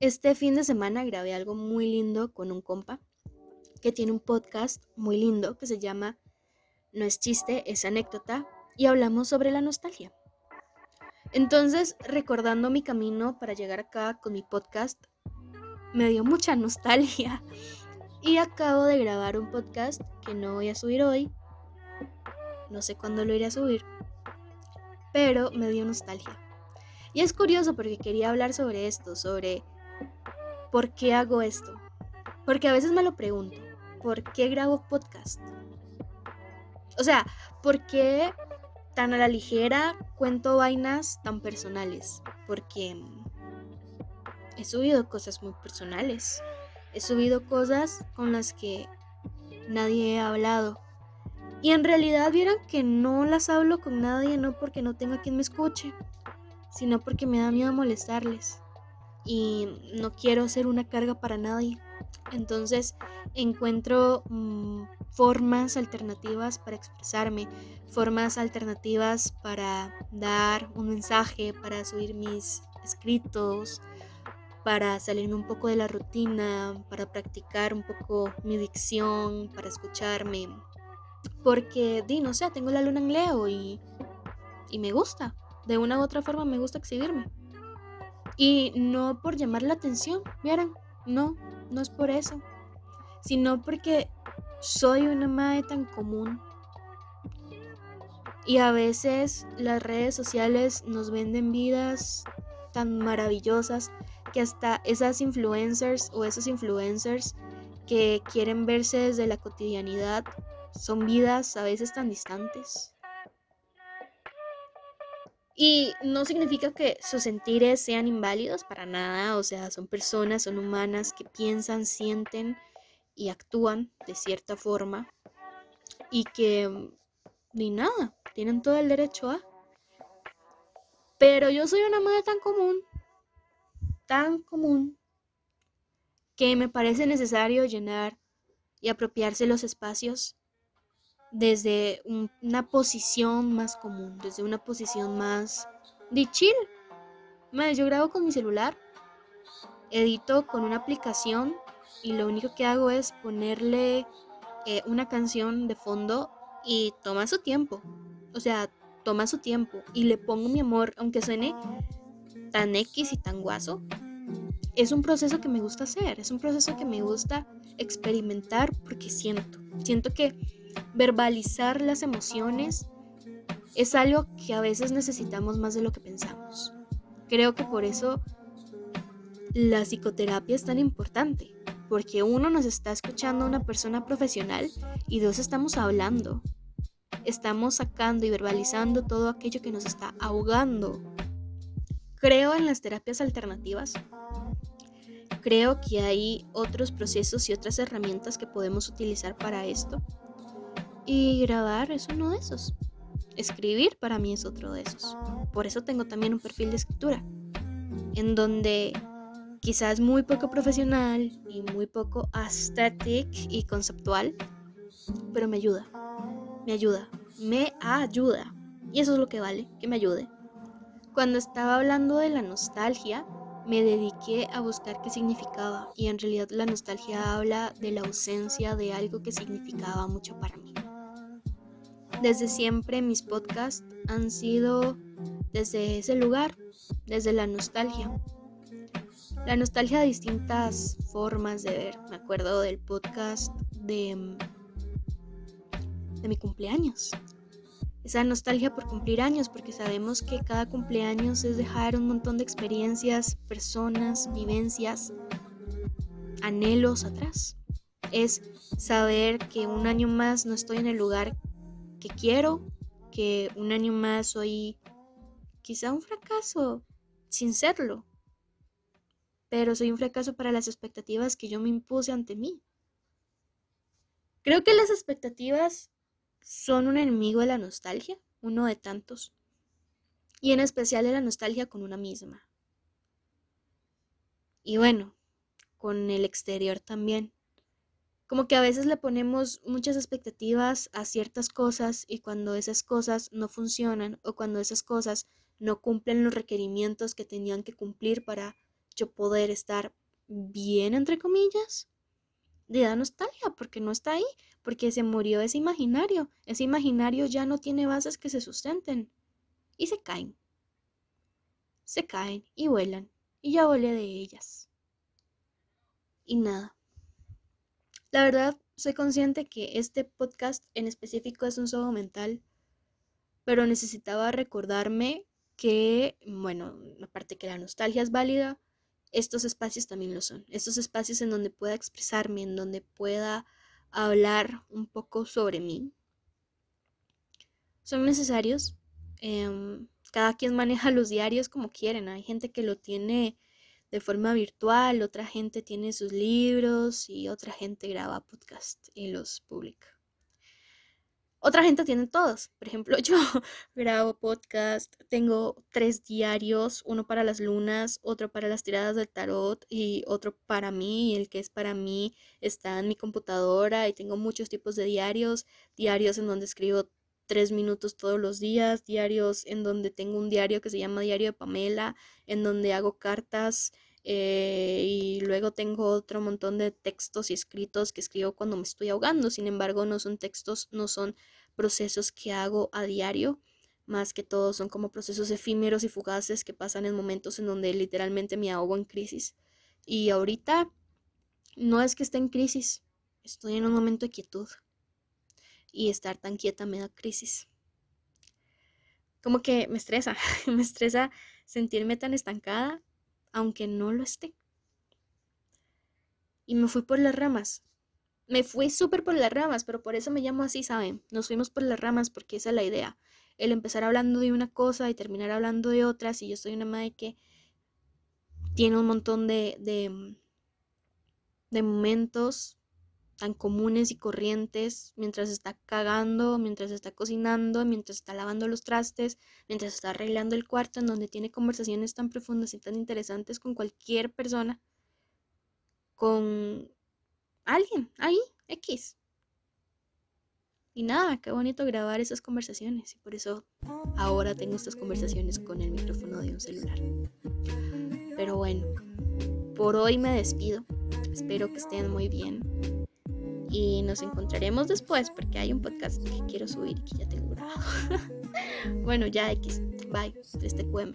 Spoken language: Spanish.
Este fin de semana grabé algo muy lindo con un compa que tiene un podcast muy lindo que se llama No es chiste, es anécdota y hablamos sobre la nostalgia. Entonces, recordando mi camino para llegar acá con mi podcast, me dio mucha nostalgia. Y acabo de grabar un podcast que no voy a subir hoy. No sé cuándo lo iré a subir. Pero me dio nostalgia. Y es curioso porque quería hablar sobre esto, sobre por qué hago esto. Porque a veces me lo pregunto, ¿por qué grabo podcast? O sea, ¿por qué tan a la ligera cuento vainas tan personales? Porque he subido cosas muy personales. He subido cosas con las que nadie ha hablado. Y en realidad vieran que no las hablo con nadie, no porque no tenga quien me escuche, sino porque me da miedo molestarles. Y no quiero ser una carga para nadie. Entonces encuentro mm, formas alternativas para expresarme, formas alternativas para dar un mensaje, para subir mis escritos, para salirme un poco de la rutina, para practicar un poco mi dicción, para escucharme. Porque, di, no sé, tengo la luna en Leo y, y me gusta. De una u otra forma me gusta exhibirme. Y no por llamar la atención, ¿vieron? No, no es por eso. Sino porque soy una madre tan común. Y a veces las redes sociales nos venden vidas tan maravillosas que hasta esas influencers o esos influencers que quieren verse desde la cotidianidad son vidas a veces tan distantes. Y no significa que sus sentires sean inválidos para nada, o sea, son personas, son humanas que piensan, sienten y actúan de cierta forma y que ni nada, tienen todo el derecho a. Pero yo soy una madre tan común tan común que me parece necesario llenar y apropiarse los espacios desde una posición más común, desde una posición más de chill. yo grabo con mi celular, edito con una aplicación y lo único que hago es ponerle eh, una canción de fondo y toma su tiempo. O sea, toma su tiempo y le pongo mi amor, aunque suene tan X y tan guaso, es un proceso que me gusta hacer, es un proceso que me gusta experimentar porque siento, siento que verbalizar las emociones es algo que a veces necesitamos más de lo que pensamos. Creo que por eso la psicoterapia es tan importante, porque uno nos está escuchando a una persona profesional y dos estamos hablando. Estamos sacando y verbalizando todo aquello que nos está ahogando Creo en las terapias alternativas. Creo que hay otros procesos y otras herramientas que podemos utilizar para esto. Y grabar es uno de esos. Escribir para mí es otro de esos. Por eso tengo también un perfil de escritura, en donde quizás muy poco profesional y muy poco aesthetic y conceptual, pero me ayuda. Me ayuda. Me ayuda. Y eso es lo que vale, que me ayude. Cuando estaba hablando de la nostalgia, me dediqué a buscar qué significaba y en realidad la nostalgia habla de la ausencia de algo que significaba mucho para mí. Desde siempre mis podcasts han sido desde ese lugar, desde la nostalgia. La nostalgia de distintas formas de ver. Me acuerdo del podcast de, mi cumpleaños esa nostalgia por cumplir años, porque sabemos que cada cumpleaños es dejar un montón de experiencias, personas, vivencias, anhelos atrás. Es saber que un año más no estoy en el lugar que quiero, que un año más soy quizá un fracaso sin serlo, pero soy un fracaso para las expectativas que yo me impuse ante mí. Creo que las expectativas son un enemigo de la nostalgia, uno de tantos, y en especial de la nostalgia con una misma. Y bueno, con el exterior también. Como que a veces le ponemos muchas expectativas a ciertas cosas y cuando esas cosas no funcionan o cuando esas cosas no cumplen los requerimientos que tenían que cumplir para yo poder estar bien, entre comillas, de da nostalgia, porque no está ahí, porque se murió ese imaginario. Ese imaginario ya no tiene bases que se sustenten y se caen. Se caen y vuelan, y ya volé de ellas. Y nada. La verdad, soy consciente que este podcast en específico es un sobo mental, pero necesitaba recordarme que, bueno, aparte que la nostalgia es válida, estos espacios también lo son. Estos espacios en donde pueda expresarme, en donde pueda hablar un poco sobre mí, son necesarios. Em, cada quien maneja los diarios como quieren. Hay gente que lo tiene de forma virtual, otra gente tiene sus libros y otra gente graba podcast y los publica. Otra gente tiene todos. Por ejemplo, yo grabo podcast, tengo tres diarios, uno para las lunas, otro para las tiradas del tarot y otro para mí. El que es para mí está en mi computadora y tengo muchos tipos de diarios. Diarios en donde escribo tres minutos todos los días, diarios en donde tengo un diario que se llama Diario de Pamela, en donde hago cartas eh, y luego tengo otro montón de textos y escritos que escribo cuando me estoy ahogando. Sin embargo, no son textos, no son procesos que hago a diario. Más que todo son como procesos efímeros y fugaces que pasan en momentos en donde literalmente me ahogo en crisis. Y ahorita no es que esté en crisis, estoy en un momento de quietud. Y estar tan quieta me da crisis. Como que me estresa, me estresa sentirme tan estancada aunque no lo esté. Y me fui por las ramas. Me fui súper por las ramas, pero por eso me llamo así, ¿saben? Nos fuimos por las ramas porque esa es la idea. El empezar hablando de una cosa y terminar hablando de otras. Y yo soy una madre que tiene un montón de, de momentos tan comunes y corrientes mientras está cagando, mientras está cocinando, mientras está lavando los trastes, mientras está arreglando el cuarto, en donde tiene conversaciones tan profundas y tan interesantes con cualquier persona, con alguien ahí, X. Y nada, qué bonito grabar esas conversaciones y por eso ahora tengo estas conversaciones con el micrófono de un celular. Pero bueno, por hoy me despido. Espero que estén muy bien y nos encontraremos después porque hay un podcast que quiero subir y que ya tengo grabado. bueno, ya X. Bye. Este QM.